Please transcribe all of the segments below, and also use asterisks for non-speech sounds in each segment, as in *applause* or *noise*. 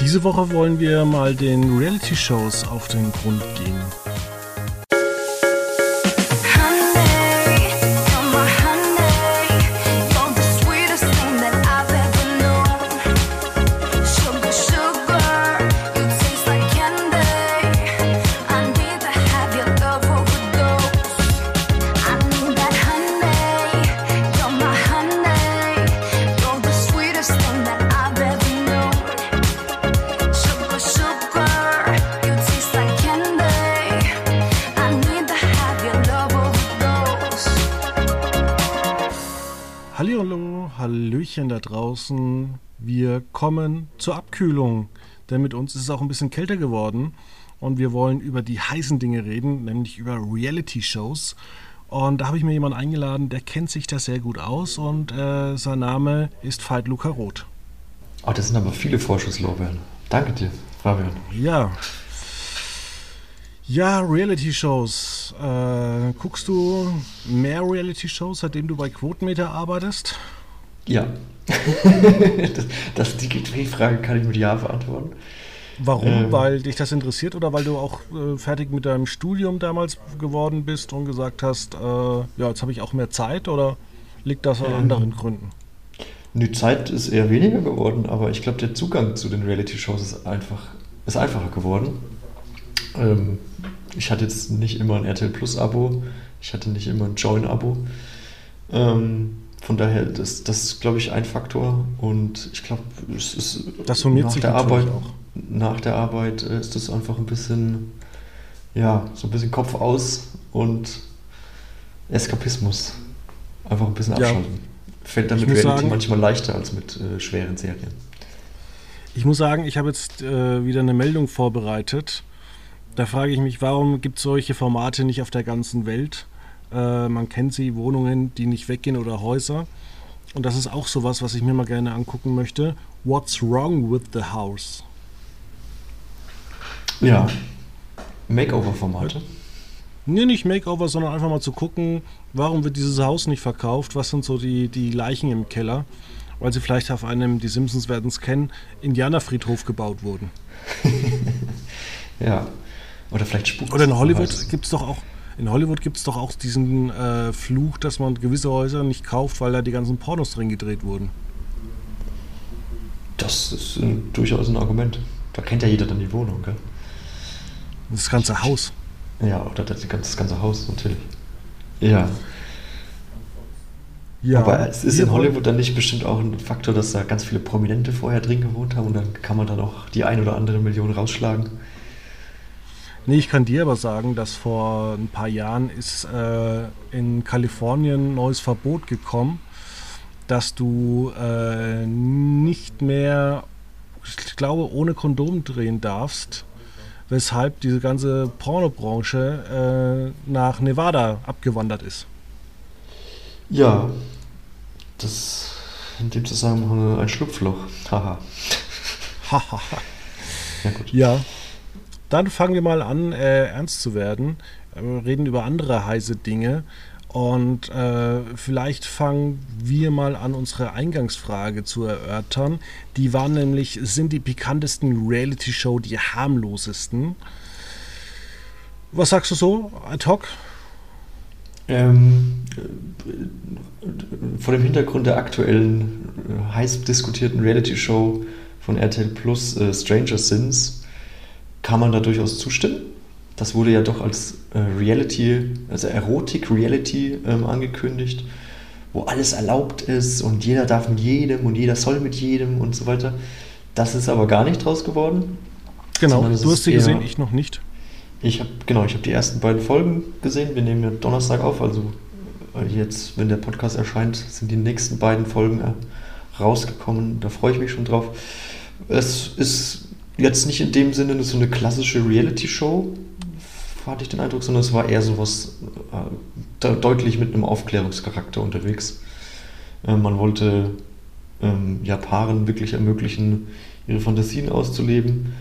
Diese Woche wollen wir mal den Reality-Shows auf den Grund gehen. Kommen zur Abkühlung, denn mit uns ist es auch ein bisschen kälter geworden und wir wollen über die heißen Dinge reden, nämlich über Reality-Shows. Und da habe ich mir jemanden eingeladen, der kennt sich da sehr gut aus und äh, sein Name ist Veit Luca Roth. Oh, das sind aber viele Vorschusslorbeeren. Danke dir, Fabian. Ja. Ja, Reality-Shows. Äh, guckst du mehr Reality-Shows, seitdem du bei Quotenmeter arbeitest? Ja. Das, das, die Frage kann ich mit Ja beantworten. Warum? Ähm, weil dich das interessiert oder weil du auch äh, fertig mit deinem Studium damals geworden bist und gesagt hast, äh, ja, jetzt habe ich auch mehr Zeit oder liegt das an ähm, anderen Gründen? Die Zeit ist eher weniger geworden, aber ich glaube, der Zugang zu den Reality-Shows ist einfach ist einfacher geworden. Ähm, ich hatte jetzt nicht immer ein RTL Plus-Abo, ich hatte nicht immer ein Join-Abo. Ähm, von daher, das, das ist, glaube ich, ein Faktor. Und ich glaube, es ist das nach der Arbeit auch. Nach der Arbeit ist das einfach ein bisschen, ja, so ein bisschen Kopf aus und Eskapismus. Einfach ein bisschen abschalten. Ja. Fällt dann mit Reality sagen, manchmal leichter als mit äh, schweren Serien. Ich muss sagen, ich habe jetzt äh, wieder eine Meldung vorbereitet. Da frage ich mich, warum gibt es solche Formate nicht auf der ganzen Welt? Äh, man kennt sie, Wohnungen, die nicht weggehen oder Häuser. Und das ist auch sowas, was ich mir mal gerne angucken möchte. What's wrong with the house? Ja. Makeover-Formate. Nee, nicht Makeover, sondern einfach mal zu gucken, warum wird dieses Haus nicht verkauft? Was sind so die, die Leichen im Keller? Weil sie vielleicht auf einem, die Simpsons werden es kennen, Indianerfriedhof gebaut wurden. *laughs* ja. Oder vielleicht Spuk. Oder in Hollywood gibt es doch auch in Hollywood gibt es doch auch diesen äh, Fluch, dass man gewisse Häuser nicht kauft, weil da die ganzen Pornos drin gedreht wurden. Das ist äh, durchaus ein Argument. Da kennt ja jeder dann die Wohnung, gell? Das ganze Haus. Ja, oder das ganze, das ganze Haus natürlich. Ja. Ja, Aber es ist in Hollywood dann nicht bestimmt auch ein Faktor, dass da ganz viele Prominente vorher drin gewohnt haben und dann kann man dann auch die ein oder andere Million rausschlagen. Nee, ich kann dir aber sagen, dass vor ein paar Jahren ist äh, in Kalifornien ein neues Verbot gekommen, dass du äh, nicht mehr, ich glaube, ohne Kondom drehen darfst, weshalb diese ganze Pornobranche äh, nach Nevada abgewandert ist. Ja, das in dem Zusammenhang ein Schlupfloch. Haha. Haha. *laughs* ja, gut. Ja. Dann fangen wir mal an, äh, ernst zu werden. Wir reden über andere heiße Dinge. Und äh, vielleicht fangen wir mal an, unsere Eingangsfrage zu erörtern. Die war nämlich, sind die pikantesten Reality-Show die harmlosesten? Was sagst du so, ad hoc? Ähm, vor dem Hintergrund der aktuellen äh, heiß diskutierten Reality-Show von RTL Plus, äh, Stranger Sins, kann man da durchaus zustimmen. Das wurde ja doch als äh, Reality, also Erotik-Reality ähm, angekündigt, wo alles erlaubt ist und jeder darf mit jedem und jeder soll mit jedem und so weiter. Das ist aber gar nicht draus geworden. Genau, du hast sie gesehen, ich noch nicht. Ich habe genau, ich habe die ersten beiden Folgen gesehen. Wir nehmen ja Donnerstag auf, also äh, jetzt, wenn der Podcast erscheint, sind die nächsten beiden Folgen äh, rausgekommen. Da freue ich mich schon drauf. Es ist jetzt nicht in dem Sinne so eine klassische Reality-Show, hatte ich den Eindruck, sondern es war eher so was äh, deutlich mit einem Aufklärungscharakter unterwegs. Äh, man wollte ähm, ja Paaren wirklich ermöglichen, ihre Fantasien auszuleben,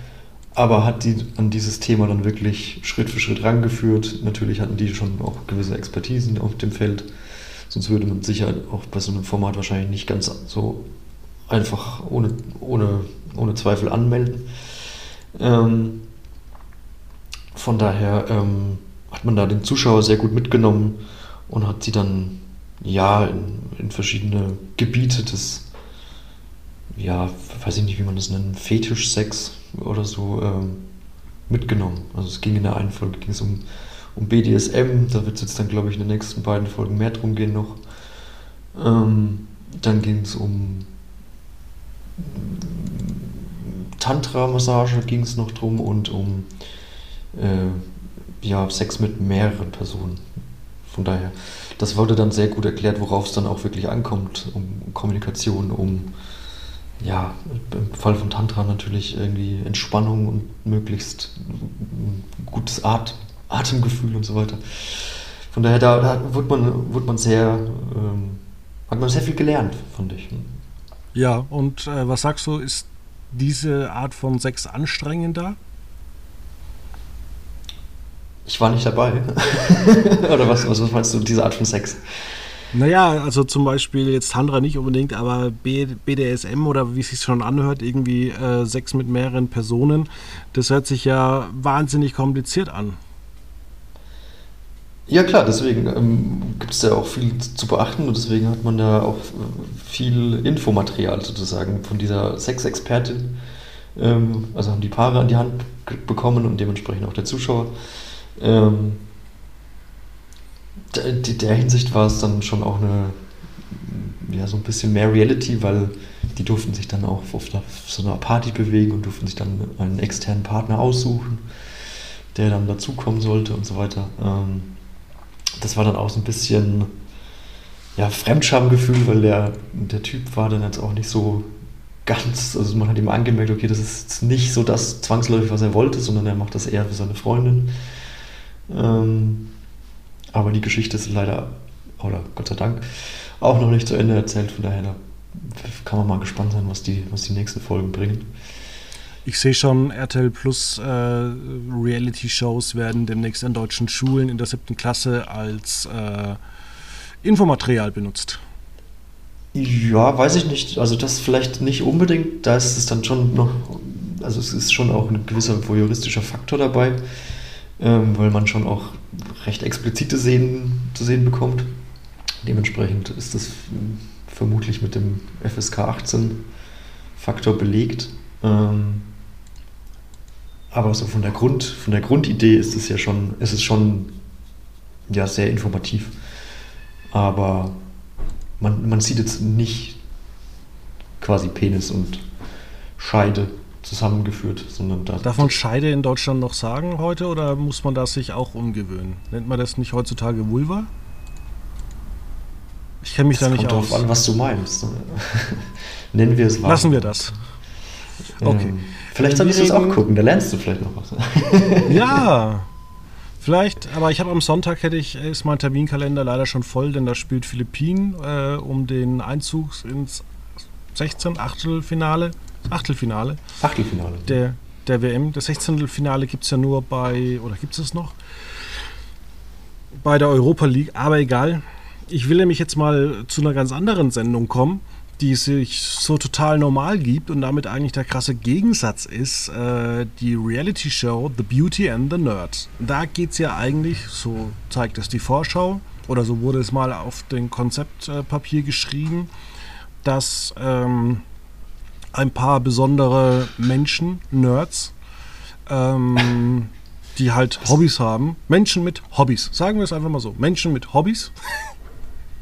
aber hat die an dieses Thema dann wirklich Schritt für Schritt rangeführt. Natürlich hatten die schon auch gewisse Expertisen auf dem Feld, sonst würde man sicher auch bei so einem Format wahrscheinlich nicht ganz so einfach ohne, ohne ohne Zweifel anmelden. Ähm, von daher ähm, hat man da den Zuschauer sehr gut mitgenommen und hat sie dann ja in, in verschiedene Gebiete des, ja, weiß ich nicht, wie man das nennt, Fetischsex oder so ähm, mitgenommen. Also es ging in der einen Folge ging es um, um BDSM, da wird es jetzt dann, glaube ich, in den nächsten beiden Folgen mehr drum gehen noch. Ähm, dann ging es um Tantra-Massage ging es noch drum und um äh, ja, Sex mit mehreren Personen. Von daher, das wurde dann sehr gut erklärt, worauf es dann auch wirklich ankommt, um Kommunikation, um ja, im Fall von Tantra natürlich irgendwie Entspannung und möglichst gutes At Atemgefühl und so weiter. Von daher, da, da wurde, man, wurde man sehr, ähm, hat man sehr viel gelernt, fand ich. Ja, und äh, was sagst du, ist diese Art von Sex anstrengender? Ich war nicht dabei. *laughs* Oder was, was meinst du, diese Art von Sex? Naja, also zum Beispiel jetzt Tantra nicht unbedingt, aber BDSM oder wie es sich schon anhört, irgendwie äh, Sex mit mehreren Personen, das hört sich ja wahnsinnig kompliziert an. Ja klar, deswegen ähm, gibt es ja auch viel zu beachten und deswegen hat man da auch viel Infomaterial sozusagen von dieser Sexexpertin. Ähm, also haben die Paare an die Hand bekommen und dementsprechend auch der Zuschauer. Ähm, der, der Hinsicht war es dann schon auch eine, ja, so ein bisschen mehr Reality, weil die durften sich dann auch auf, so einer Party bewegen und durften sich dann einen externen Partner aussuchen, der dann dazukommen sollte und so weiter. Ähm, das war dann auch so ein bisschen ja, Fremdschamgefühl, weil der, der Typ war dann jetzt auch nicht so ganz, also man hat ihm angemerkt, okay, das ist nicht so das zwangsläufig, was er wollte, sondern er macht das eher für seine Freundin. Ähm, aber die Geschichte ist leider, oder Gott sei Dank, auch noch nicht zu Ende erzählt. Von daher kann man mal gespannt sein, was die, was die nächsten Folgen bringen. Ich sehe schon, RTL Plus äh, Reality-Shows werden demnächst an deutschen Schulen in der siebten Klasse als äh, Infomaterial benutzt. Ja, weiß ich nicht. Also das vielleicht nicht unbedingt. Da ist es dann schon noch, also es ist schon auch ein gewisser voyeuristischer Faktor dabei ähm, weil man schon auch recht explizite Szenen zu sehen bekommt. Dementsprechend ist das vermutlich mit dem FSK 18 Faktor belegt. Ähm, aber so von der Grund, von der Grundidee ist es ja schon, ist es schon ja, sehr informativ. Aber man, man sieht jetzt nicht quasi Penis und Scheide zusammengeführt, sondern da. Darf man Scheide in Deutschland noch sagen heute oder muss man das sich auch umgewöhnen? Nennt man das nicht heutzutage Vulva? Ich kenne mich das da nicht kommt aus. Darauf an, was du meinst. *laughs* Nennen wir es wahr. Lassen wir das. Okay. Ähm, vielleicht solltest du es auch gucken, da lernst du vielleicht noch was. *laughs* ja, *laughs* vielleicht, aber ich habe am Sonntag hätte ich, ist mein Terminkalender leider schon voll, denn da spielt Philippinen äh, um den Einzug ins 16. Achtelfinale Achtelfinale. Achtelfinale. Der, der WM. Das 16. Finale gibt es ja nur bei, oder gibt es es noch? Bei der Europa League, aber egal. Ich will nämlich jetzt mal zu einer ganz anderen Sendung kommen, die sich so total normal gibt und damit eigentlich der krasse Gegensatz ist, äh, die Reality Show The Beauty and the Nerd. Da geht es ja eigentlich, so zeigt es die Vorschau, oder so wurde es mal auf dem Konzeptpapier geschrieben, dass ähm, ein paar besondere Menschen, Nerds, ähm, die halt Hobbys haben. Menschen mit Hobbys. Sagen wir es einfach mal so. Menschen mit Hobbys. *laughs*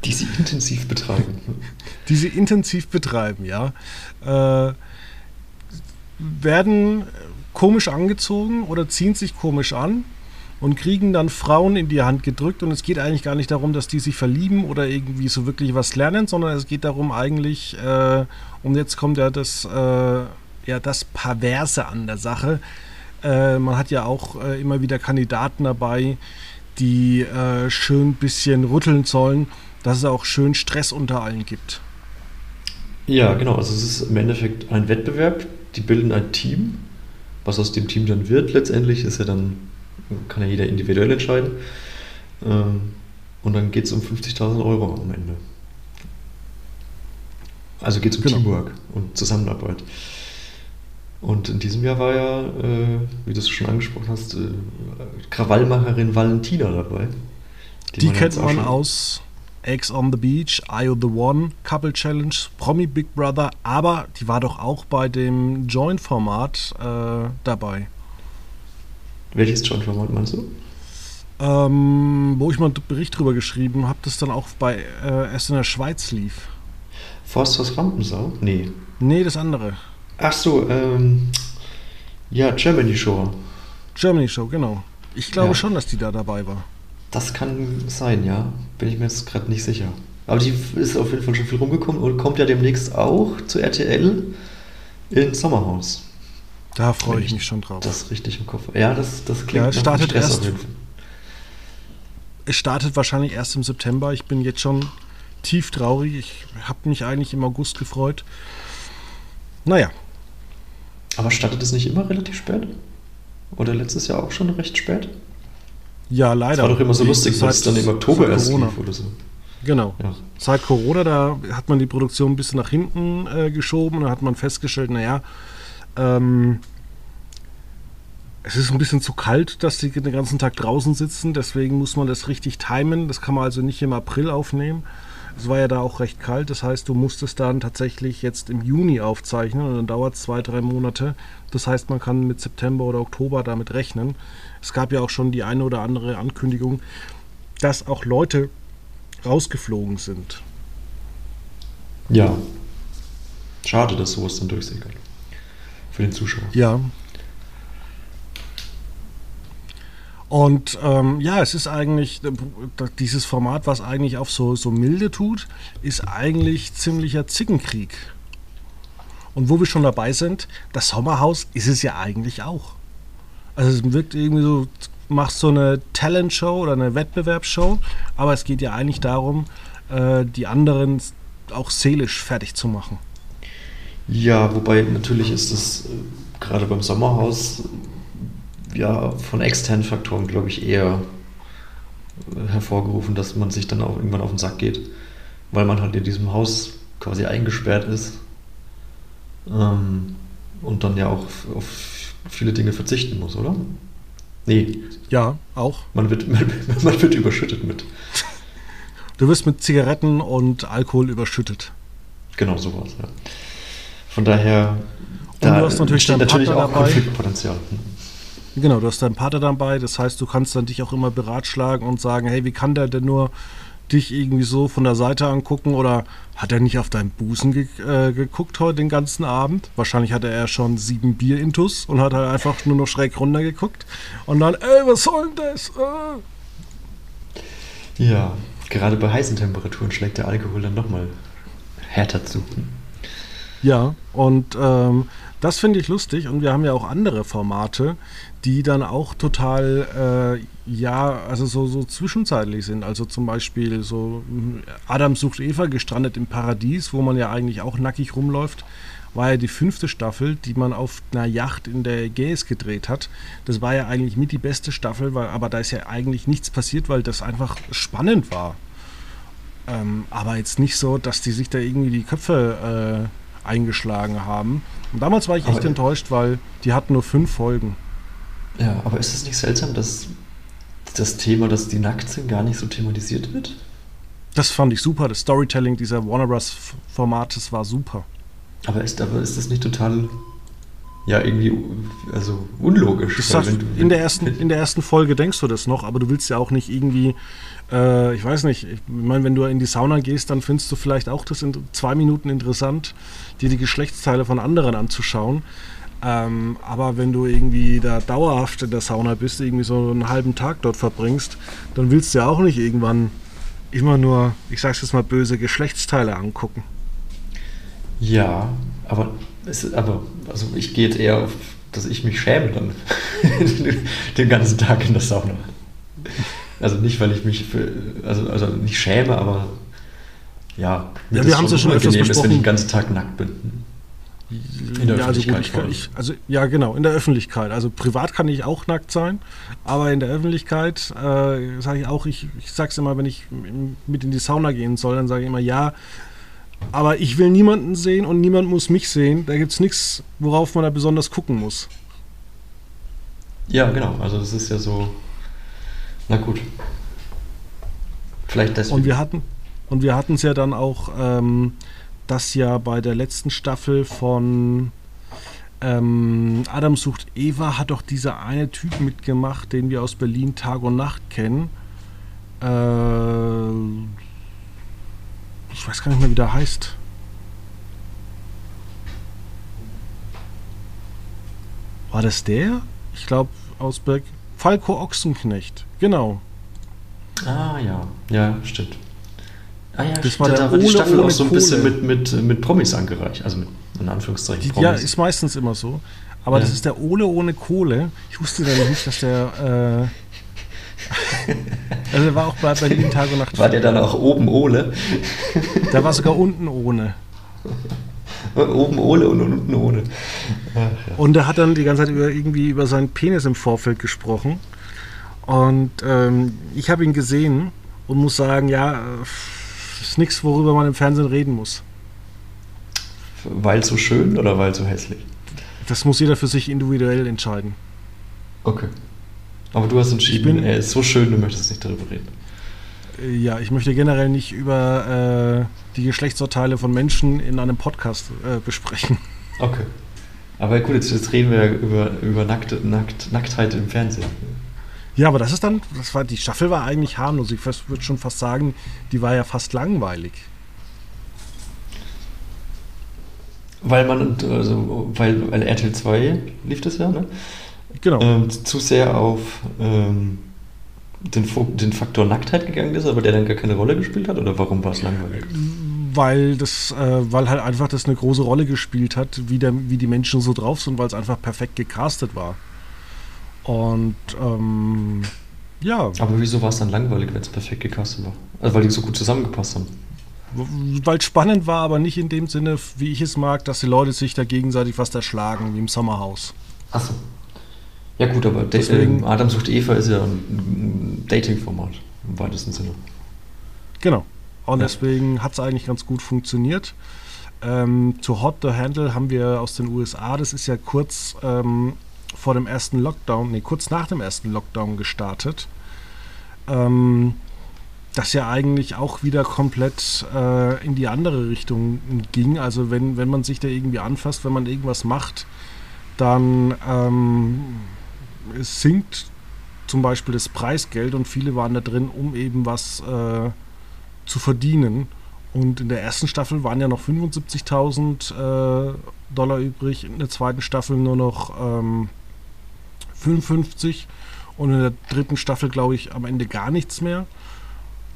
Die sie intensiv betreiben. Die sie intensiv betreiben, ja. Äh, werden komisch angezogen oder ziehen sich komisch an und kriegen dann Frauen in die Hand gedrückt. Und es geht eigentlich gar nicht darum, dass die sich verlieben oder irgendwie so wirklich was lernen, sondern es geht darum eigentlich, äh, und jetzt kommt ja das, äh, ja das Perverse an der Sache. Äh, man hat ja auch äh, immer wieder Kandidaten dabei, die äh, schön ein bisschen rütteln sollen, dass es auch schön Stress unter allen gibt. Ja, genau. Also es ist im Endeffekt ein Wettbewerb. Die bilden ein Team. Was aus dem Team dann wird letztendlich, ist ja dann kann ja jeder individuell entscheiden. Ähm, und dann geht es um 50.000 Euro am Ende. Also geht es um genau. Teamwork und Zusammenarbeit. Und in diesem Jahr war ja, äh, wie du es schon angesprochen hast, äh, Krawallmacherin Valentina dabei. Die, die kennt man aus Eggs on the Beach, IO the One, Couple Challenge, Promi Big Brother, aber die war doch auch bei dem Join-Format äh, dabei. Welches Join-Format meinst du? Ähm, wo ich mal einen Bericht drüber geschrieben habe, das dann auch bei äh, erst in der Schweiz lief. Forsters Rampensau? Nee. Nee, das andere. Ach so, ähm, ja, Germany Show. Germany Show, genau. Ich glaube ja. schon, dass die da dabei war. Das kann sein, ja. Bin ich mir jetzt gerade nicht sicher. Aber die ist auf jeden Fall schon viel rumgekommen und kommt ja demnächst auch zu RTL in Sommerhaus. Da freue ich mich schon drauf. Das richtig im Kopf. Ja, das, das klingt ja, es startet erst, Es startet wahrscheinlich erst im September. Ich bin jetzt schon tief traurig. Ich habe mich eigentlich im August gefreut. Naja. Aber startet es nicht immer relativ spät? Oder letztes Jahr auch schon recht spät? Ja, leider. Das war doch immer so lustig, weil es dann im Oktober erst lief oder so. Genau. Ja. Seit Corona, da hat man die Produktion ein bisschen nach hinten äh, geschoben und da hat man festgestellt, naja, ähm, es ist ein bisschen zu kalt, dass die den ganzen Tag draußen sitzen, deswegen muss man das richtig timen. Das kann man also nicht im April aufnehmen. Es war ja da auch recht kalt, das heißt, du musstest dann tatsächlich jetzt im Juni aufzeichnen und dann dauert es zwei, drei Monate. Das heißt, man kann mit September oder Oktober damit rechnen. Es gab ja auch schon die eine oder andere Ankündigung, dass auch Leute rausgeflogen sind. Ja. Schade, dass sowas dann durchsickert. Für den Zuschauer. Ja. Und ähm, ja, es ist eigentlich, dieses Format, was eigentlich auf so, so milde tut, ist eigentlich ziemlicher Zickenkrieg. Und wo wir schon dabei sind, das Sommerhaus ist es ja eigentlich auch. Also es wirkt irgendwie so, machst so eine Talentshow oder eine Wettbewerbsshow, aber es geht ja eigentlich darum, äh, die anderen auch seelisch fertig zu machen. Ja, wobei natürlich ist es äh, gerade beim Sommerhaus ja von externen Faktoren, glaube ich, eher äh, hervorgerufen, dass man sich dann auch irgendwann auf den Sack geht, weil man halt in diesem Haus quasi eingesperrt ist ähm, und dann ja auch auf viele Dinge verzichten muss, oder? Nee. Ja, auch. Man wird, man, *laughs* man wird überschüttet mit. Du wirst mit Zigaretten und Alkohol überschüttet. Genau, sowas, ja. Von daher, und da du hast natürlich, steht natürlich auch dabei. Konfliktpotenzial. Genau, du hast deinen Partner dabei, das heißt, du kannst dann dich auch immer beratschlagen und sagen, hey, wie kann der denn nur dich irgendwie so von der Seite angucken oder hat er nicht auf deinen Busen ge äh, geguckt heute den ganzen Abend? Wahrscheinlich hatte er schon sieben Bier intus und hat halt einfach nur noch schräg runter geguckt und dann, ey, was soll denn das? Äh. Ja, gerade bei heißen Temperaturen schlägt der Alkohol dann nochmal härter zu. Ja, und ähm, das finde ich lustig und wir haben ja auch andere Formate, die dann auch total, äh, ja, also so, so zwischenzeitlich sind. Also zum Beispiel so hm, Adam sucht Eva, gestrandet im Paradies, wo man ja eigentlich auch nackig rumläuft, war ja die fünfte Staffel, die man auf einer Yacht in der Ägäis gedreht hat. Das war ja eigentlich mit die beste Staffel, weil, aber da ist ja eigentlich nichts passiert, weil das einfach spannend war. Ähm, aber jetzt nicht so, dass die sich da irgendwie die Köpfe äh, eingeschlagen haben. Und damals war ich echt aber enttäuscht, weil die hatten nur fünf Folgen. Ja, aber ist es nicht seltsam, dass das Thema, dass die nackt sind, gar nicht so thematisiert wird? Das fand ich super. Das Storytelling dieser Warner Bros. Formates war super. Aber ist, aber ist das nicht total, ja, irgendwie, also unlogisch? Das sagt, du, in, der ersten, in der ersten Folge denkst du das noch, aber du willst ja auch nicht irgendwie, äh, ich weiß nicht, ich meine, wenn du in die Sauna gehst, dann findest du vielleicht auch das in zwei Minuten interessant, dir die Geschlechtsteile von anderen anzuschauen. Ähm, aber wenn du irgendwie da dauerhaft in der Sauna bist, irgendwie so einen halben Tag dort verbringst, dann willst du ja auch nicht irgendwann immer nur, ich sag's jetzt mal böse, Geschlechtsteile angucken. Ja, aber, es, aber also ich gehe jetzt eher auf, dass ich mich schäme dann *laughs* den ganzen Tag in der Sauna. Also nicht, weil ich mich für, also, also nicht schäme, aber ja, ja wir haben es ja schon öfters besprochen. Ist, wenn ich den ganzen Tag nackt bin. In der ja, Öffentlichkeit. Also gut, ich, also, ja, genau, in der Öffentlichkeit. Also privat kann ich auch nackt sein, aber in der Öffentlichkeit äh, sage ich auch, ich, ich sage es immer, wenn ich mit in die Sauna gehen soll, dann sage ich immer, ja, Aber ich will niemanden sehen und niemand muss mich sehen. Da gibt es nichts, worauf man da besonders gucken muss. Ja, genau. Also das ist ja so. Na gut. Vielleicht deswegen. Und wir hatten und wir hatten es ja dann auch, ähm, dass ja bei der letzten Staffel von ähm, Adam sucht Eva hat doch dieser eine Typ mitgemacht, den wir aus Berlin Tag und Nacht kennen. Äh, ich weiß gar nicht mehr, wie der heißt. War das der? Ich glaube, aus Berg. Falco Ochsenknecht, genau. Ah, ja. Ja, stimmt. Ah, ja, Das war da, da war die Staffel auch so ein bisschen Kohle. mit, mit, mit Promis angereicht. Also mit, in Anführungszeichen, Promis. ja, ist meistens immer so. Aber Ja. das ist der Ole ohne Kohle. Ich wusste dann nicht, dass der. Äh, *laughs* also, der war auch bei Berlin Tag und Nacht. war der dann auch oben Ole? Der war sogar unten ohne. oben Ole und unten ohne. Ja. Und er hat dann die ganze Zeit über, irgendwie über seinen Penis im Vorfeld gesprochen. Und ähm, ich habe ihn gesehen und muss sagen, ja, äh, ist nichts, worüber man im Fernsehen reden muss. Weil so schön oder weil so hässlich? Das muss jeder für sich individuell entscheiden. Okay. Aber du hast entschieden, bin- er ist so schön, du möchtest nicht darüber reden. Äh, Ja, ich möchte generell nicht über äh, die Geschlechtsurteile von Menschen in einem Podcast äh, besprechen. Okay. Aber gut, jetzt, jetzt reden wir ja über, über Nackt, Nackt, Nacktheit im Fernsehen. Ja, aber das ist dann, das war, die Staffel war eigentlich harmlos. Ich würde schon fast sagen, die war ja fast langweilig. Weil man, also, weil, weil RTL 2 lief das ja, ne? Genau. ähm, zu sehr auf ähm, den, den Faktor Nacktheit gegangen ist, aber der dann gar keine Rolle gespielt hat? Oder warum war es langweilig? weil das, äh, weil halt einfach das eine große Rolle gespielt hat, wie, der, wie die Menschen so drauf sind, weil es einfach perfekt gecastet war. Und ähm, ja, Aber wieso war es dann langweilig, wenn es perfekt gecastet war? Also weil die so gut zusammengepasst haben. weil es spannend war, aber nicht in dem Sinne, wie ich es mag, dass die Leute sich da gegenseitig was erschlagen, wie im Sommerhaus. Achso. Ja gut, aber Deswegen- ähm, Adam sucht Eva ist ja ein Dating-Format im weitesten Sinne. Genau. Und Ja. deswegen hat es eigentlich ganz gut funktioniert. Ähm, zu Hot the Handle haben wir aus den USA, das ist ja kurz ähm, vor dem ersten Lockdown, nee, kurz nach dem ersten Lockdown gestartet. Ähm, das ja eigentlich auch wieder komplett äh, in die andere Richtung ging. Also wenn, wenn man sich da irgendwie anfasst, wenn man irgendwas macht, dann ähm, sinkt zum Beispiel das Preisgeld und viele waren da drin, um eben was äh, zu verdienen. Und in der ersten Staffel waren ja noch 75.000 äh, Dollar übrig, in der zweiten Staffel nur noch ähm, 55 und in der dritten Staffel, glaube ich, am Ende gar nichts mehr.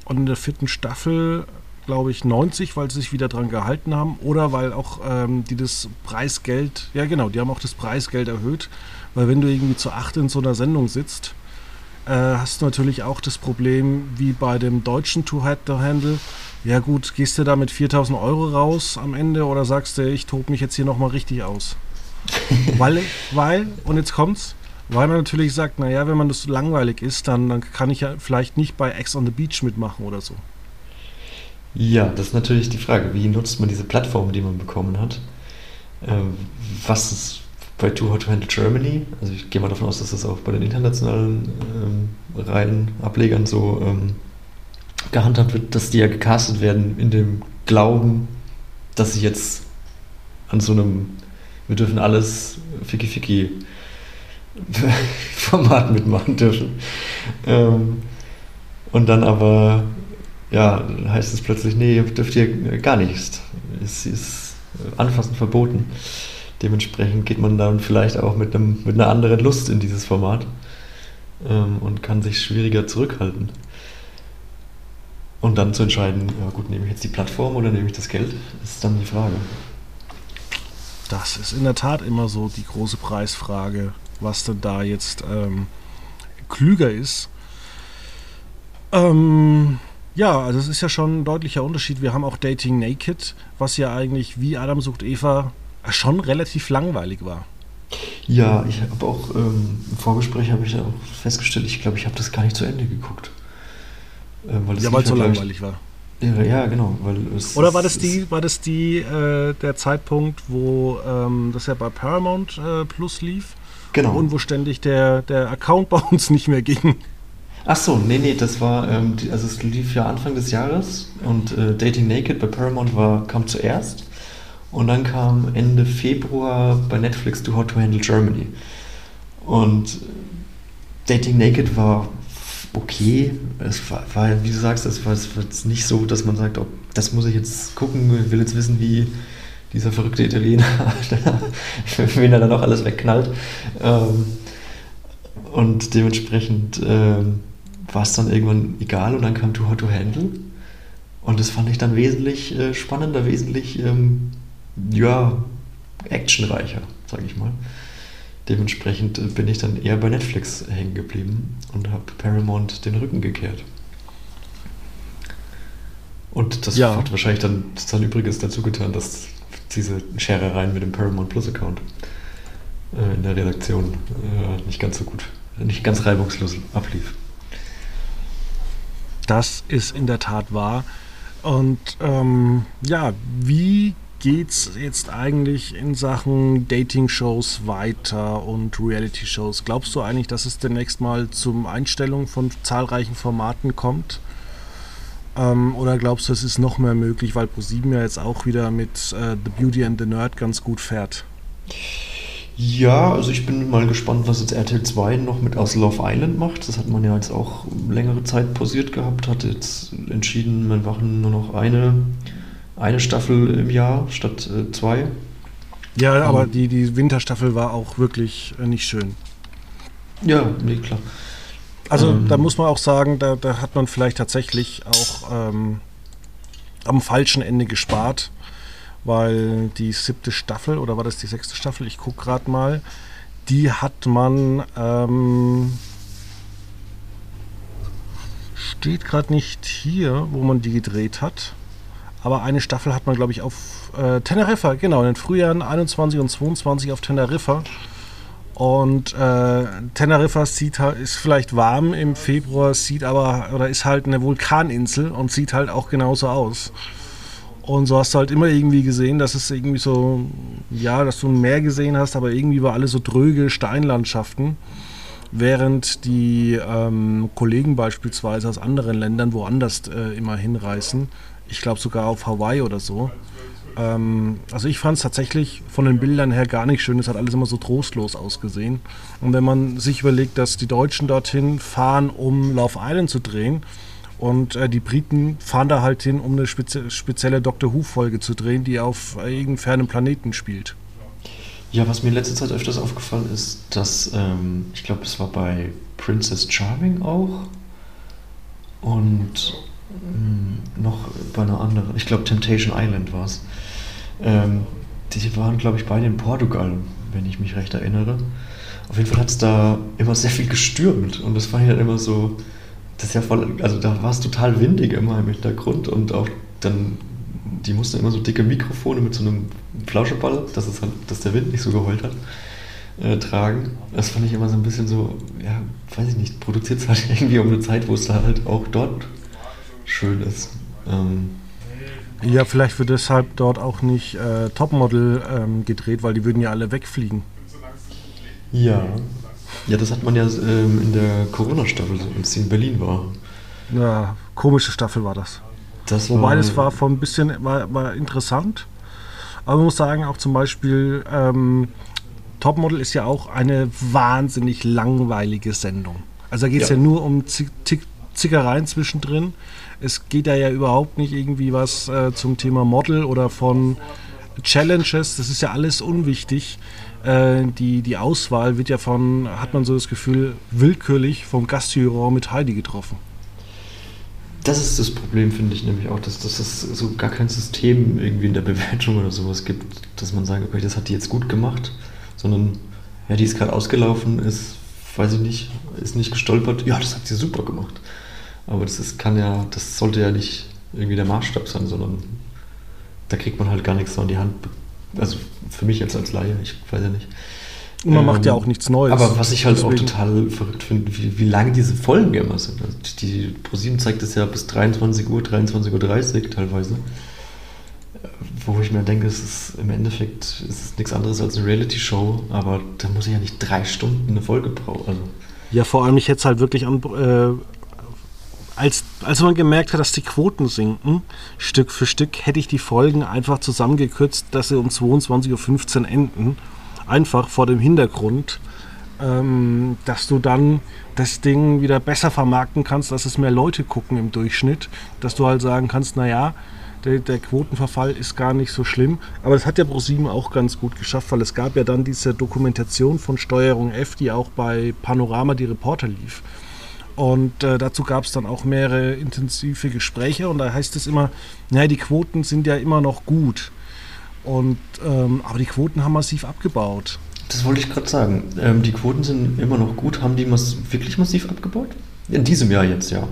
Und in der vierten Staffel, glaube ich, 90, weil sie sich wieder dran gehalten haben. Oder weil auch ähm, die das Preisgeld, ja genau, die haben auch das Preisgeld erhöht. Weil wenn du irgendwie zu acht in so einer Sendung sitzt, äh, hast du natürlich auch das Problem, wie bei dem deutschen Two-Head-Handle. Ja gut, gehst du da mit 4000 Euro raus am Ende oder sagst du, ich tob mich jetzt hier nochmal richtig aus? *laughs* weil, weil, und jetzt kommt's, weil man natürlich sagt, naja, wenn man das so langweilig ist, dann, dann kann ich ja vielleicht nicht bei Ex on the Beach mitmachen oder so. Ja, das ist natürlich die Frage, wie nutzt man diese Plattform, die man bekommen hat? Ähm, was ist bei Too Hot to Handle Germany? Also ich gehe mal davon aus, dass das auch bei den internationalen ähm, Reihen, Ablegern so ähm, gehandhabt wird, dass die ja gecastet werden in dem Glauben, dass sie jetzt an so einem wir dürfen alles Ficky Ficky *laughs* Format mitmachen dürfen. Ähm, und dann aber, ja, heißt es plötzlich, nee, dürft ihr gar nichts. Es ist anfassend verboten. Dementsprechend geht man dann vielleicht auch mit, einem, mit einer anderen Lust in dieses Format ähm, und kann sich schwieriger zurückhalten. Und dann zu entscheiden, ja gut, nehme ich jetzt die Plattform oder nehme ich das Geld, ist dann die Frage. Das ist in der Tat immer so die große Preisfrage, was denn da jetzt ähm, klüger ist. Ähm, ja, also es ist ja schon ein deutlicher Unterschied. Wir haben auch Dating Naked, was ja eigentlich wie Adam sucht Eva äh, schon relativ langweilig war. Ja, ich habe auch ähm, im Vorgespräch habe ich auch festgestellt, ich glaube, ich habe das gar nicht zu Ende geguckt. Ähm, weil Ja, weil es so ich- langweilig war. Ja, genau. Weil es, Oder war das die, war das die äh, der Zeitpunkt, wo ähm, das ja bei Paramount äh, Plus lief? Genau. Und wo ständig der, der Account bei uns nicht mehr ging. Ach so, nee, nee, das war, ähm, die, also es lief ja Anfang des Jahres und äh, Dating Naked bei Paramount war, kam zuerst. Und dann kam Ende Februar bei Netflix To How to Handle Germany. Und Dating Naked war okay. Es war, war wie du sagst, es war, es war nicht so, dass man sagt, oh, das muss ich jetzt gucken, ich will jetzt wissen, wie dieser verrückte Italiener, *laughs* wen er dann auch alles wegknallt. Ähm, und dementsprechend ähm, war es dann irgendwann egal und dann kam To How to Handle. Und das fand ich dann wesentlich äh, spannender, wesentlich ähm, ja, actionreicher, sage ich mal. Dementsprechend äh, bin ich dann eher bei Netflix hängen geblieben und habe Paramount den Rücken gekehrt. Und das ja. hat wahrscheinlich dann sein Übriges dazu getan, dass diese Scherereien mit dem Paramount Plus Account äh, in der Redaktion äh, nicht ganz so gut, nicht ganz reibungslos ablief. Das ist in der Tat wahr. Und ähm, ja, wie geht es jetzt eigentlich in Sachen Dating-Shows weiter und Reality-Shows? Glaubst du eigentlich, dass es demnächst mal zum Einstellung von zahlreichen Formaten kommt? Ähm, oder glaubst du, es ist noch mehr möglich, weil ProSieben ja jetzt auch wieder mit äh, The Beauty and the Nerd ganz gut fährt? Ja, also ich bin mal gespannt, was jetzt RTL 2 noch mit aus Love Island macht. Das hat man ja jetzt auch längere Zeit pausiert gehabt, hat jetzt entschieden, wir machen nur noch eine eine Staffel im Jahr statt äh, zwei. Ja, um, aber die, die Winterstaffel war auch wirklich äh, nicht schön. Ja, nee, klar. Also ähm, da muss man auch sagen, da, da hat man vielleicht tatsächlich auch ähm, am falschen Ende gespart, weil die siebte Staffel, oder war das die sechste Staffel, ich gucke gerade mal, die hat man, ähm, steht gerade nicht hier, wo man die gedreht hat. Aber eine Staffel hat man, glaube ich, auf äh, Teneriffa, genau, in den Frühjahren 21 und 22 auf Teneriffa. Und äh, Teneriffa sieht halt, ist vielleicht warm im Februar, sieht aber, oder ist halt eine Vulkaninsel und sieht halt auch genauso aus. Und so hast du halt immer irgendwie gesehen, dass es irgendwie so, ja, dass du ein Meer gesehen hast, aber irgendwie war alles so dröge Steinlandschaften. Während die ähm, Kollegen beispielsweise aus anderen Ländern woanders äh, immer hinreißen ich glaube sogar auf Hawaii oder so. Ähm, also ich fand es tatsächlich von den Bildern her gar nicht schön. Es hat alles immer so trostlos ausgesehen. Und wenn man sich überlegt, dass die Deutschen dorthin fahren, um Love Island zu drehen, und äh, die Briten fahren da halt hin, um eine spezi spezielle Doctor Who-Folge zu drehen, die auf irgendeinem fernen Planeten spielt. Ja, was mir in letzter Zeit öfters aufgefallen ist, dass ähm, ich glaube, es war bei Princess Charming auch. Und noch bei einer anderen, ich glaube Temptation Island war es. Ähm, die waren, glaube ich, beide in Portugal, wenn ich mich recht erinnere. Auf jeden Fall hat es da immer sehr viel gestürmt und das war ja immer so, das ist ja voll, also da war es total windig immer im Hintergrund und auch dann, die mussten immer so dicke Mikrofone mit so einem Flauscheball, dass, es halt, dass der Wind nicht so geheult hat, äh, tragen. Das fand ich immer so ein bisschen so, ja, weiß ich nicht, produziert es halt *laughs* irgendwie um eine Zeit, wo es da halt auch dort schön ist. Ähm, ja, vielleicht wird deshalb dort auch nicht äh, Topmodel ähm, gedreht, weil die würden ja alle wegfliegen. Ja. Ja, das hat man ja ähm, in der Corona-Staffel, als sie in Berlin war. Ja, komische Staffel war das. das Wobei war, das war von ein bisschen war, war interessant. Aber man muss sagen, auch zum Beispiel ähm, Topmodel ist ja auch eine wahnsinnig langweilige Sendung. Also da geht es ja. ja. nur um Zickereien zwischendrin. Es geht da ja überhaupt nicht irgendwie was äh, zum Thema Model oder von Challenges. Das ist ja alles unwichtig. Äh, die, die Auswahl wird ja von, hat man so das Gefühl, willkürlich vom Gastjuror mit Heidi getroffen. Das ist das Problem, finde ich nämlich auch, dass, dass es so gar kein System irgendwie in der Bewertung oder sowas gibt, dass man sagt, okay, das hat die jetzt gut gemacht, sondern ja, die ist gerade ausgelaufen, ist, weiß ich nicht, ist nicht gestolpert, ja, das hat sie super gemacht. Aber das ist, kann ja, das sollte ja nicht irgendwie der Maßstab sein, sondern da kriegt man halt gar nichts so an die Hand. Also für mich jetzt als Laie, ich weiß ja nicht. Und man ähm, macht ja auch nichts Neues. Aber was ich halt Deswegen. auch total verrückt finde, wie, wie lange diese Folgen immer sind. Also die ProSieben zeigt es ja bis 23 Uhr, 23.30 Uhr teilweise. Wo ich mir denke, es ist im Endeffekt es ist nichts anderes als eine Reality-Show, aber da muss ich ja nicht drei Stunden eine Folge brauchen. Also. Ja, vor allem, ich hätte es halt wirklich an, äh, als, als man gemerkt hat, dass die Quoten sinken, Stück für Stück, hätte ich die Folgen einfach zusammengekürzt, dass sie um 22.15 Uhr enden. Einfach vor dem Hintergrund, ähm, dass du dann das Ding wieder besser vermarkten kannst, dass es mehr Leute gucken im Durchschnitt. Dass du halt sagen kannst, naja, der, der Quotenverfall ist gar nicht so schlimm. Aber das hat ja ProSieben auch ganz gut geschafft, weil es gab ja dann diese Dokumentation von Steuerung F, die auch bei Panorama die Reporter lief. Und äh, dazu gab es dann auch mehrere intensive Gespräche und da heißt es immer, naja, die Quoten sind ja immer noch gut. Und, ähm, aber die Quoten haben massiv abgebaut. Das wollte ich gerade sagen. Ähm, die Quoten sind immer noch gut. Haben die mass wirklich massiv abgebaut? In diesem Jahr jetzt, ja.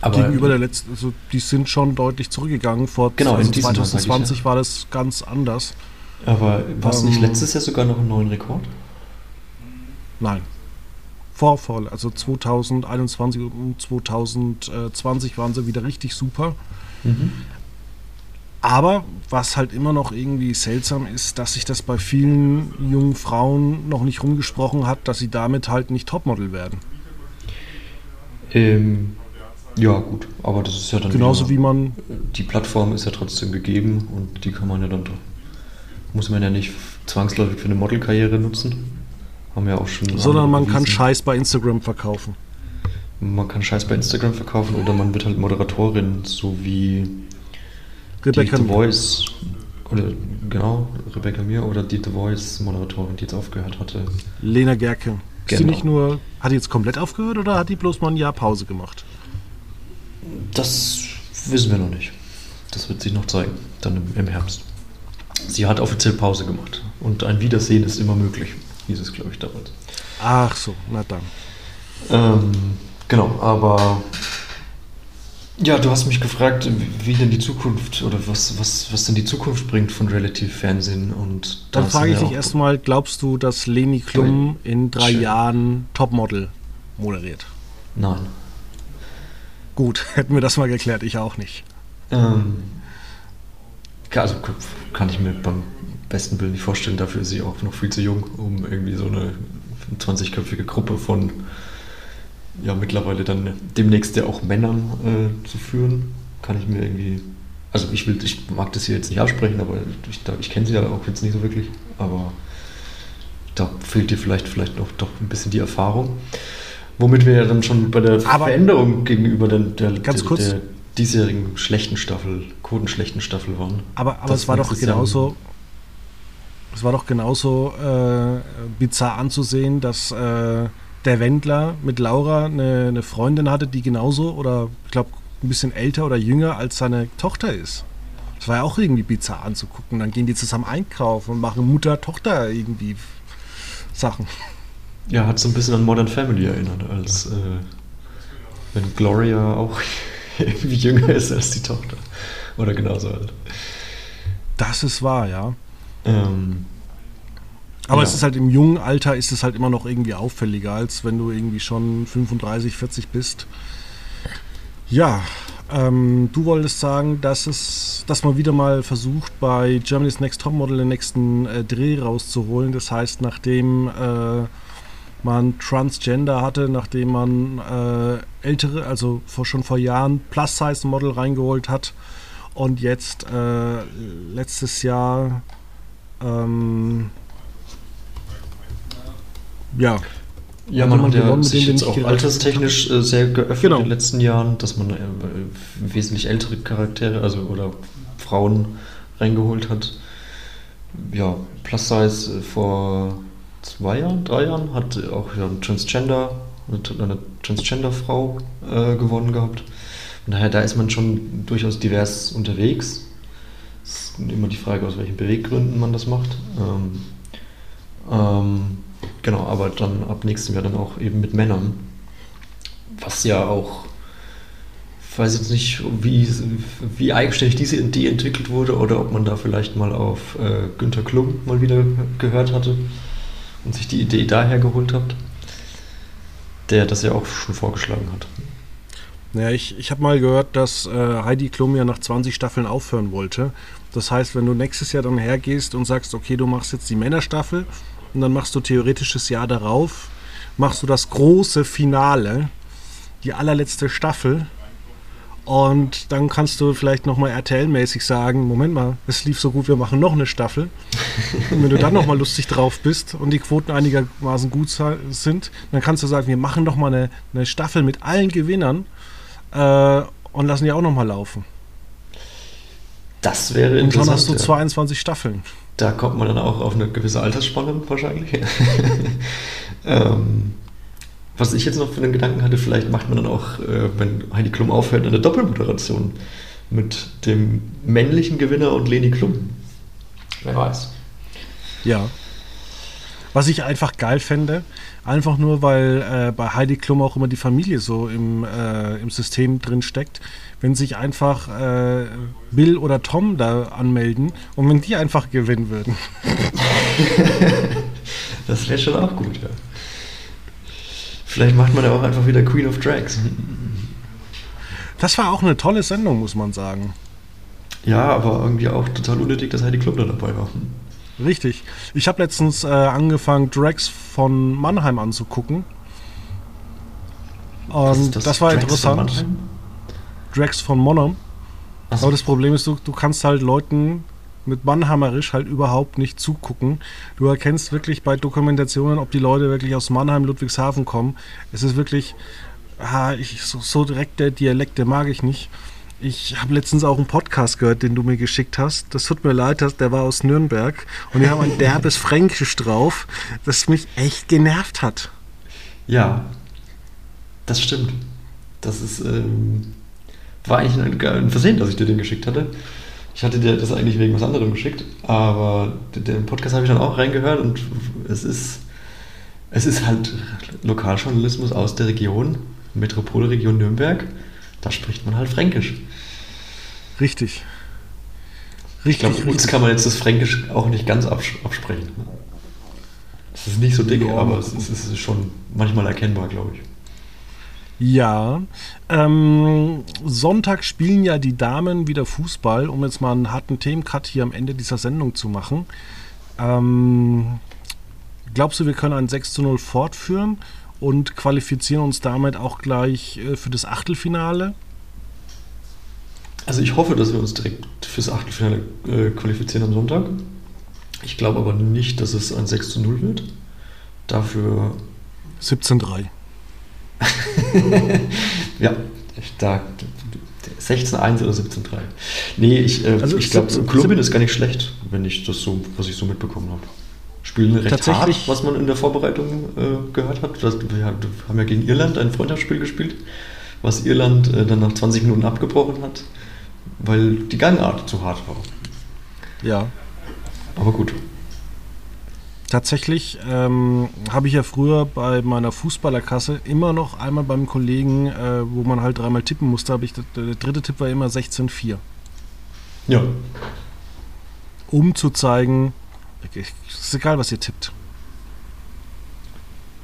Aber Gegenüber der letzten, also die sind schon deutlich zurückgegangen. Vor genau, also 2020 Jahr, war das ganz anders. Aber war es ähm, nicht letztes Jahr sogar noch einen neuen Rekord? Nein. Vorfall. Also 2021 und 2020 waren sie wieder richtig super. Mhm. Aber was halt immer noch irgendwie seltsam ist, dass sich das bei vielen jungen Frauen noch nicht rumgesprochen hat, dass sie damit halt nicht Topmodel werden. Ähm, ja, gut, aber das ist ja dann. Genauso wieder, wie man. Die Plattform ist ja trotzdem gegeben und die kann man ja dann. Muss man ja nicht zwangsläufig für eine Modelkarriere nutzen. Haben wir auch schon. Sondern man kann Scheiß bei Instagram verkaufen. Man kann Scheiß bei Instagram verkaufen oder man wird halt Moderatorin, so wie Rebecca die The Voice. Oder genau, Rebecca Mir oder die The Voice Moderatorin, die jetzt aufgehört hatte. Lena Gerke. Genau. Ist die nicht nur, hat die jetzt komplett aufgehört oder hat die bloß mal ein Jahr Pause gemacht? Das wissen wir noch nicht. Das wird sich noch zeigen, dann im, im Herbst. Sie hat offiziell Pause gemacht und ein Wiedersehen ist immer möglich hieß es, glaube ich, damals. Ach so, na dann. Ähm, genau, aber ja, du hast mich gefragt, wie denn die Zukunft oder was, was, was denn die Zukunft bringt von Relative Fernsehen und Dann frage ich dich erstmal, glaubst du, dass Leni Klum in drei Schön. Jahren Topmodel moderiert? Nein. Gut, *laughs* hätten wir das mal geklärt, ich auch nicht. Ähm, also kann ich mir beim besten Willen nicht vorstellen. Dafür ist sie auch noch viel zu jung, um irgendwie so eine 20-köpfige Gruppe von ja mittlerweile dann demnächst ja auch Männern äh, zu führen. Kann ich mir irgendwie. Also ich will, ich mag das hier jetzt nicht absprechen, aber ich, ich kenne sie ja auch jetzt nicht so wirklich. Aber da fehlt dir vielleicht, vielleicht noch doch ein bisschen die Erfahrung. Womit wir ja dann schon bei der aber Veränderung gegenüber der, der, ganz kurz, der diesjährigen schlechten Staffel, quotenschlechten Staffel waren. Aber, aber es war doch genauso, es war doch genauso äh, bizarr anzusehen, dass äh, der Wendler mit Laura eine, eine, Freundin hatte, die genauso oder ich glaube ein bisschen älter oder jünger als seine Tochter ist. Das war ja auch irgendwie bizarr anzugucken. Dann gehen die zusammen einkaufen und machen Mutter-Tochter irgendwie Sachen. Ja, hat so ein bisschen an Modern Family erinnert, als äh, wenn Gloria auch *laughs* irgendwie jünger ist als die Tochter. Oder genauso alt. Das ist wahr, ja. Ähm, aber ja. es ist halt im jungen Alter ist es halt immer noch irgendwie auffälliger, als wenn du irgendwie schon 35, 40 bist. Ja, ähm, du wolltest sagen, dass es, dass man wieder mal versucht, bei Germany's Next Topmodel den nächsten äh, Dreh rauszuholen. Das heißt, nachdem äh, man Transgender hatte, nachdem man äh, ältere, also vor, schon vor Jahren Plus-Size-Model reingeholt hat und jetzt äh, letztes Jahr ähm, ja. Ja, man hat ja sich jetzt auch alterstechnisch äh, sehr geöffnet genau. in den letzten Jahren, dass man äh, wesentlich ältere Charaktere, also oder Frauen reingeholt hat. Ja, Plus Size äh, vor zwei Jahren, drei Jahren hat auch ja, ein Transgender, eine Transgender-Frau äh, gewonnen gehabt. Von daher, da ist man schon durchaus divers unterwegs. Es ist immer die Frage, aus welchen Beweggründen man das macht. Ähm, ähm, genau, aber dann ab nächstem Jahr dann auch eben mit Männern. Was ja auch, ich weiß jetzt nicht, wie, wie eigenständig diese Idee entwickelt wurde oder ob man da vielleicht mal auf äh, Günter Klum mal wieder gehört hatte. und sich die Idee daher geholt habt, der das ja auch schon vorgeschlagen hat. Naja, ich, ich habe mal gehört, dass äh, Heidi Klum ja nach 20 Staffeln aufhören wollte. Das heißt, wenn du nächstes Jahr dann hergehst und sagst, okay, du machst jetzt die Männerstaffel und dann machst du theoretisch das Jahr darauf, machst du das große Finale, die allerletzte Staffel und dann kannst du vielleicht nochmal RTL-mäßig sagen, Moment mal, es lief so gut, wir machen noch eine Staffel. Und wenn du dann nochmal lustig drauf bist und die Quoten einigermaßen gut sind, dann kannst du sagen, wir machen nochmal eine, eine Staffel mit allen Gewinnern äh, und lassen die auch nochmal laufen. Das wäre interessant. Und schon hast du 22 Staffeln. Da kommt man dann auch auf eine gewisse Altersspanne wahrscheinlich. *laughs* ähm, was ich jetzt noch für den Gedanken hatte, vielleicht macht man dann auch, äh, wenn Heidi Klum aufhört, eine Doppelmoderation mit dem männlichen Gewinner und Leni Klum. Wer weiß. Ja. Was ich einfach geil fände, einfach nur, weil äh, bei Heidi Klum auch immer die Familie so im, äh, im System drin steckt, wenn sich einfach äh, Bill oder Tom da anmelden und wenn die einfach gewinnen würden. *laughs* das wäre schon auch gut, ja. Vielleicht macht man ja auch einfach wieder Queen of Drags. Das war auch eine tolle Sendung, muss man sagen. Ja, aber irgendwie auch total unnötig, dass Heidi Klum da dabei war. Richtig. Ich habe letztens äh, angefangen, Drags von Mannheim anzugucken. Und das, das, war Drags interessant. Von von Mannheim. So. Aber das Problem ist, du, du kannst halt Leuten mit Mannheimerisch halt überhaupt nicht zugucken. Du erkennst wirklich bei Dokumentationen, ob die Leute wirklich aus Mannheim, Ludwigshafen kommen. Es ist wirklich, ah, ich, so, so direkt der Dialekt, der mag ich nicht. Ich habe letztens auch einen Podcast gehört, den du mir geschickt hast. Das tut mir leid, der war aus Nürnberg. Und die haben ein *laughs* derbes Fränkisch drauf, das mich echt genervt hat. Ja, das stimmt. Das ist, ähm, war eigentlich ein, ein Versehen, dass ich dir den geschickt hatte. Ich hatte dir das eigentlich wegen was anderem geschickt, aber den Podcast habe ich dann auch reingehört und es ist, es ist halt Lokaljournalismus aus der Region, Metropolregion Nürnberg. Da spricht man halt Fränkisch. Richtig. Richtig. Ich glaube, uns kann man jetzt das Fränkisch auch nicht ganz absprechen. Es ist nicht so dick, ja. aber es ist, es ist schon manchmal erkennbar, glaube ich. Ja, ähm, Sonntag spielen ja die Damen wieder Fußball, um jetzt mal einen harten Themencut hier am Ende dieser Sendung zu machen. Ähm, glaubst du, wir können ein 6 zu 0 fortführen und qualifizieren uns damit auch gleich äh, für das Achtelfinale? Also ich hoffe, dass wir uns direkt fürs Achtelfinale äh, qualifizieren am Sonntag. Ich glaube aber nicht, dass es ein 6 zu 0 wird. Dafür 17-3. *laughs* ja, da 16-1 oder 17-3. Nee, ich, äh, also ich glaube, Kolumbien ist gar nicht schlecht, wenn ich das so, was ich so mitbekommen habe. Spielen recht hart, was man in der Vorbereitung äh, gehört hat. Das, wir haben ja gegen Irland ein Freundschaftsspiel gespielt, was Irland äh, dann nach 20 Minuten abgebrochen hat, weil die Gangart zu hart war. Ja. Aber gut. Tatsächlich ähm, habe ich ja früher bei meiner Fußballerkasse immer noch einmal beim Kollegen, äh, wo man halt dreimal tippen musste, habe ich der, dritte Tipp war immer 16-4. Ja. Um zu zeigen, ist egal, was ihr tippt.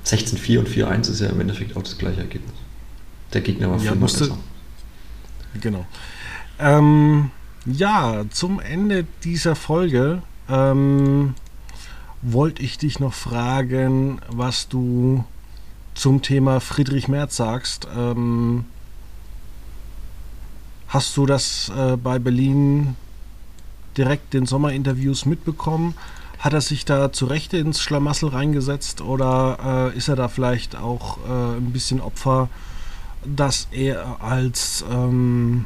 16-4 und 4-1 ist ja im Endeffekt auch das gleiche Ergebnis. Der Gegner war ja, musste, besser. Genau. Ähm, ja, zum Ende dieser Folge ähm, wollte ich dich noch fragen, was du zum Thema Friedrich Merz sagst. Ähm, hast du das äh, bei Berlin direkt den Sommerinterviews mitbekommen? Hat er sich da zu Recht ins Schlamassel reingesetzt oder äh, ist er da vielleicht auch äh, ein bisschen Opfer, dass er als ähm,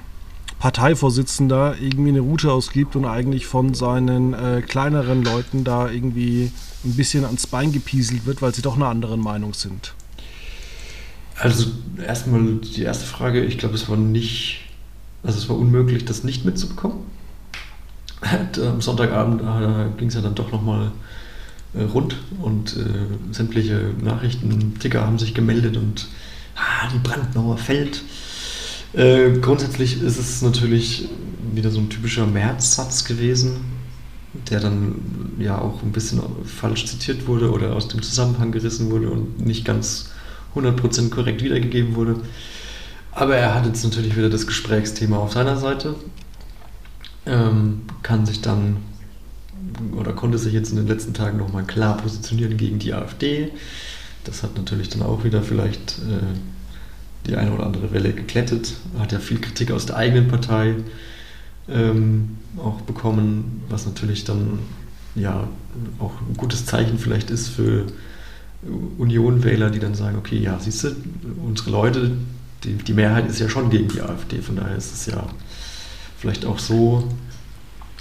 Parteivorsitzender irgendwie eine Route ausgibt und eigentlich von seinen äh, kleineren Leuten da irgendwie ein bisschen ans Bein gepieselt wird, weil sie doch einer anderen Meinung sind? Also erstmal die erste Frage, ich glaube, es war nicht, also es war unmöglich, das nicht mitzubekommen. Am Sonntagabend äh, ging es ja dann doch nochmal äh, rund und äh, sämtliche Nachrichten-Ticker haben sich gemeldet und ah, die Brandmauer fällt. Äh, grundsätzlich ist es natürlich wieder so ein typischer Märzsatz gewesen. der dann ja auch ein bisschen falsch zitiert wurde oder aus dem Zusammenhang gerissen wurde und nicht ganz 100% korrekt wiedergegeben wurde. Aber er hat jetzt natürlich wieder das Gesprächsthema auf seiner Seite, ähm, kann sich dann oder konnte sich jetzt in den letzten Tagen nochmal klar positionieren gegen die AfD. Das hat natürlich dann auch wieder vielleicht äh, die eine oder andere Welle geklettet. Hat ja viel Kritik aus der eigenen Partei ähm, auch bekommen, was natürlich dann ja auch ein gutes Zeichen vielleicht ist für Union-Wähler, die dann sagen, okay, ja, siehst du, unsere Leute, die, die Mehrheit ist ja schon gegen die AfD, von daher ist es ja vielleicht auch so.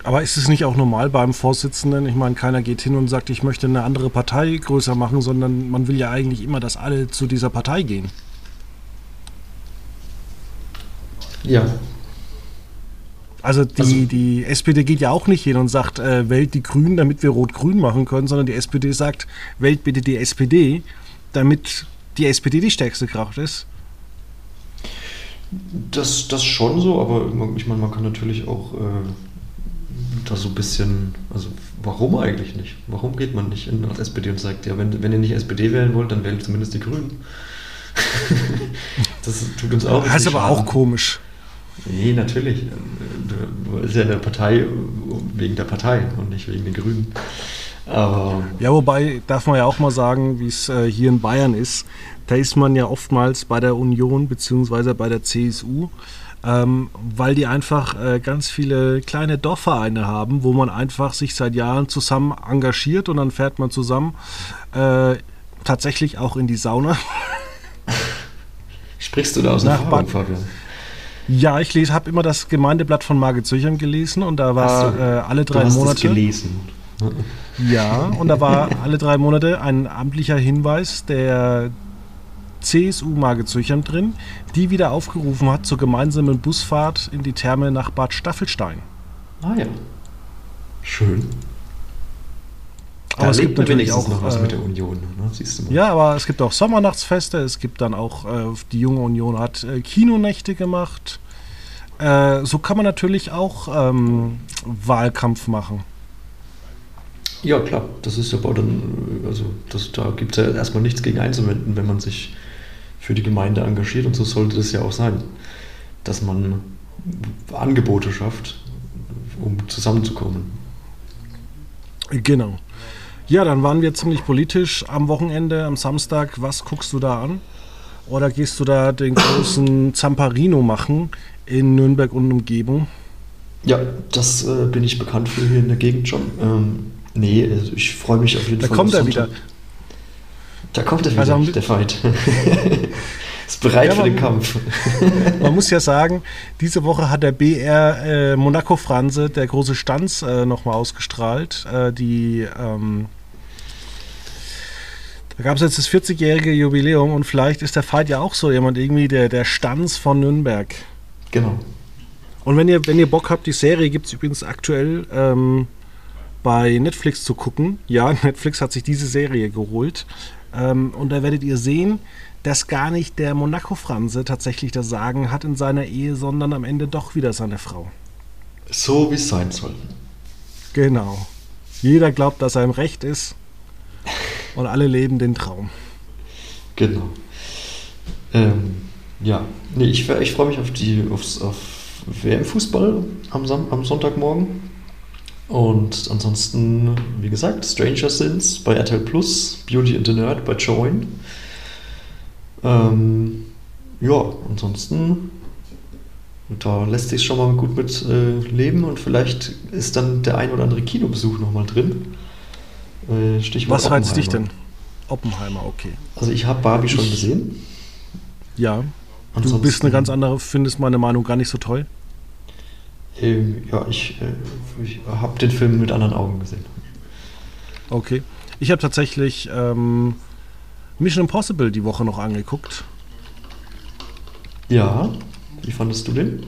Aber ist es nicht auch normal beim Vorsitzenden? Ich meine, keiner geht hin und sagt, ich möchte eine andere Partei größer machen, sondern man will ja eigentlich immer, dass alle zu dieser Partei gehen. Ja, also die, also die SPD geht ja auch nicht hin und sagt, äh, wählt die Grünen, damit wir Rot-Grün machen können, sondern die SPD sagt, wählt bitte die SPD, damit die SPD die stärkste Kraft ist. Das, das schon so, aber ich meine, man kann natürlich auch äh, da so ein bisschen, also warum eigentlich nicht? Warum geht man nicht in die SPD und sagt, ja, wenn, wenn ihr nicht SPD wählen wollt, dann wählt zumindest die Grünen. *laughs* das tut uns auch. Das ist aber auch komisch. Nee, natürlich. Du bist ja eine Partei wegen der Partei und nicht wegen den Grünen. Aber ja, wobei darf man ja auch mal sagen, wie es äh, hier in Bayern ist. Da ist man ja oftmals bei der Union bzw. bei der CSU, ähm, weil die einfach äh, ganz viele kleine Dorfvereine haben, wo man einfach sich seit Jahren zusammen engagiert und dann fährt man zusammen äh, tatsächlich auch in die Sauna. *laughs* Sprichst du da aus Erfahrung, Fabian? Ja, ich habe immer das Gemeindeblatt von Margit Zöchern gelesen und da war so, äh, alle drei du hast Monate. Es gelesen. Ja, und da war *laughs* alle drei Monate ein amtlicher Hinweis der CSU Margit Zöchern drin, die wieder aufgerufen hat zur gemeinsamen Busfahrt in die Therme nach Bad Staffelstein. Ah ja. Schön. Da aber es gibt natürlich auch noch was äh, mit der Union. Ne? Siehst du mal. Ja, aber es gibt auch Sommernachtsfeste. Es gibt dann auch, äh, die junge Union hat äh, Kinonächte gemacht. Äh, so kann man natürlich auch ähm, Wahlkampf machen. Ja, klar. Das ist aber dann, also das, da gibt es ja erstmal nichts gegen einzuwenden, wenn man sich für die Gemeinde engagiert. Und so sollte das ja auch sein, dass man Angebote schafft, um zusammenzukommen. Genau. Ja, dann waren wir ziemlich politisch am Wochenende, am Samstag. Was guckst du da an? Oder gehst du da den großen Zamparino machen in Nürnberg und Umgebung? Ja, das äh, bin ich bekannt für hier in der Gegend schon. Ähm, nee, also ich freue mich auf jeden da Fall. Da kommt er wieder. Da kommt er wieder, also, der Feind. *laughs* ist bereit ja, für den Kampf. *laughs* man muss ja sagen, diese Woche hat der BR äh, Monaco Franse, der große Stanz, äh, nochmal ausgestrahlt. Äh, die ähm, da gab es jetzt das 40-jährige Jubiläum und vielleicht ist der Fight ja auch so jemand irgendwie der, der Stanz von Nürnberg. Genau. Und wenn ihr, wenn ihr Bock habt, die Serie gibt es übrigens aktuell ähm, bei Netflix zu gucken. Ja, *laughs* Netflix hat sich diese Serie geholt. Ähm, und da werdet ihr sehen, dass gar nicht der Monaco-Franse tatsächlich das Sagen hat in seiner Ehe, sondern am Ende doch wieder seine Frau. So wie es sein soll. Genau. Jeder glaubt, dass er im Recht ist und alle leben den Traum. Genau. Ähm, ja, nee, ich, ich freue mich auf die aufs, auf WM-Fußball am, am Sonntagmorgen. Und ansonsten, wie gesagt, Stranger Sins bei RTL Plus, Beauty and the Nerd bei Join. Ähm, ja, ansonsten, da lässt sich schon mal gut mit äh, leben und vielleicht ist dann der ein oder andere Kinobesuch nochmal drin. Äh, Stichwort Was reizt dich denn? Oppenheimer, okay. Also ich habe Barbie schon gesehen. Ja. Ansonsten, du bist eine ganz andere, findest meine Meinung gar nicht so toll? Ähm, ja, ich, äh, ich habe den Film mit anderen Augen gesehen. Okay. Ich habe tatsächlich ähm, Mission Impossible die Woche noch angeguckt. Ja, wie fandest du den?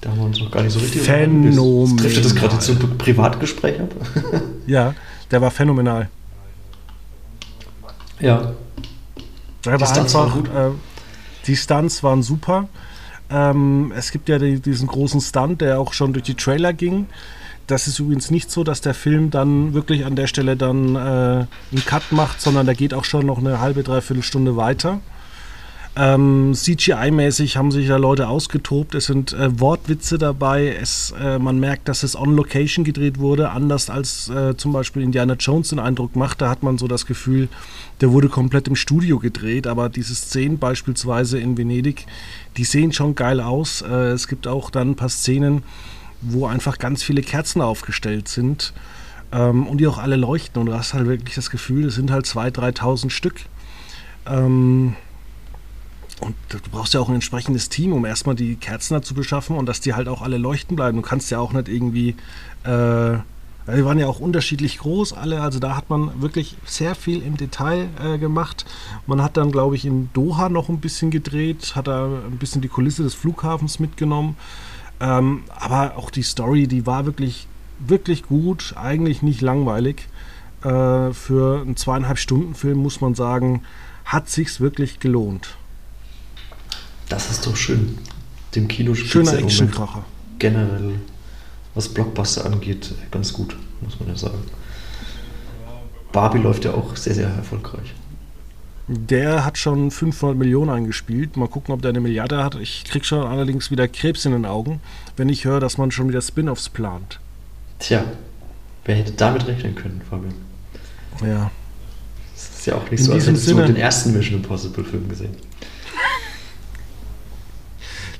Da haben wir uns noch gar nicht so richtig Phänomenal. Trifft das gerade zum Privatgespräch ab? *laughs* ja, der war phänomenal. Ja. Der war einfach, äh, die Stunts waren super. Ähm, es gibt ja die, diesen großen Stunt, der auch schon durch die Trailer ging. das ist übrigens nicht so, dass der Film dann wirklich an der Stelle dann äh, einen Cut macht, sondern der geht auch schon noch eine halbe, dreiviertel Stunde weiter. Ähm, CGI-mäßig haben sich da Leute ausgetobt. Es sind äh, Wortwitze dabei. Es, äh, man merkt, dass es on Location gedreht wurde, anders als äh, zum Beispiel Indiana Jones den Eindruck macht. Da hat man so das Gefühl, der wurde komplett im Studio gedreht. Aber diese Szenen beispielsweise in Venedig, die sehen schon geil aus. Äh, es gibt auch dann ein paar Szenen, wo einfach ganz viele Kerzen aufgestellt sind ähm, und die auch alle leuchten. Und du hast halt wirklich das Gefühl, es sind halt 2.000, 3.000 Stück. Ähm, und du brauchst ja auch ein entsprechendes Team, um erstmal die Kerzen da zu beschaffen und dass die halt auch alle leuchten bleiben. Du kannst ja auch nicht irgendwie. Äh, die waren ja auch unterschiedlich groß, alle. Also da hat man wirklich sehr viel im Detail äh, gemacht. Man hat dann, glaube ich, in Doha noch ein bisschen gedreht, hat da ein bisschen die Kulisse des Flughafens mitgenommen. Ähm, aber auch die Story, die war wirklich, wirklich gut, eigentlich nicht langweilig. Äh, für einen zweieinhalb Stunden Film muss man sagen, hat sich's wirklich gelohnt. Das ist doch schön. Dem Kino Schöner Actionkracher. Generell, was Blockbuster angeht, ganz gut, muss man ja sagen. Barbie läuft ja auch sehr, sehr erfolgreich. Der hat schon 500 Millionen eingespielt. Mal gucken, ob der eine Milliarde hat. Ich krieg schon allerdings wieder Krebs in den Augen, wenn ich höre, dass man schon wieder Spin-offs plant. Tja, wer hätte damit rechnen können, Fabian? Ja. Das ist ja auch nicht in so, als hättest Sinne, du den ersten Mission Impossible Film gesehen.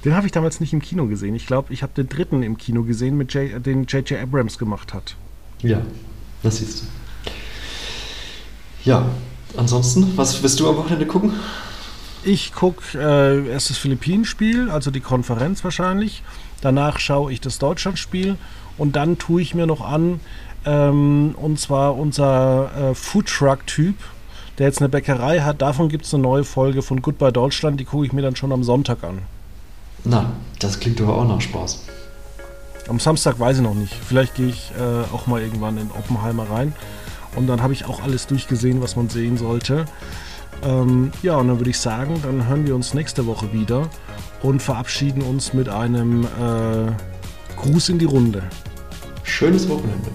Den habe ich damals nicht im Kino gesehen. Ich glaube, ich habe den dritten im Kino gesehen, mit J, den J.J. Abrams gemacht hat. Ja, das siehst du. Ja, ansonsten, was wirst du am Wochenende gucken? Ich gucke äh, erst das Philippinen-Spiel, also die Konferenz wahrscheinlich. Danach schaue ich das Deutschland-Spiel und dann tue ich mir noch an, ähm, und zwar unser äh, Foodtruck-Typ, der jetzt eine Bäckerei hat. Davon gibt es eine neue Folge von Goodbye Deutschland, die gucke ich mir dann schon am Sonntag an. Na, das klingt aber auch nach Spaß. Am Samstag weiß ich noch nicht. Vielleicht gehe ich äh, auch mal irgendwann in Oppenheimer rein. Und dann habe ich auch alles durchgesehen, was man sehen sollte. Ähm, ja, und dann würde ich sagen, dann hören wir uns nächste Woche wieder und verabschieden uns mit einem äh, Gruß in die Runde. Schönes Wochenende.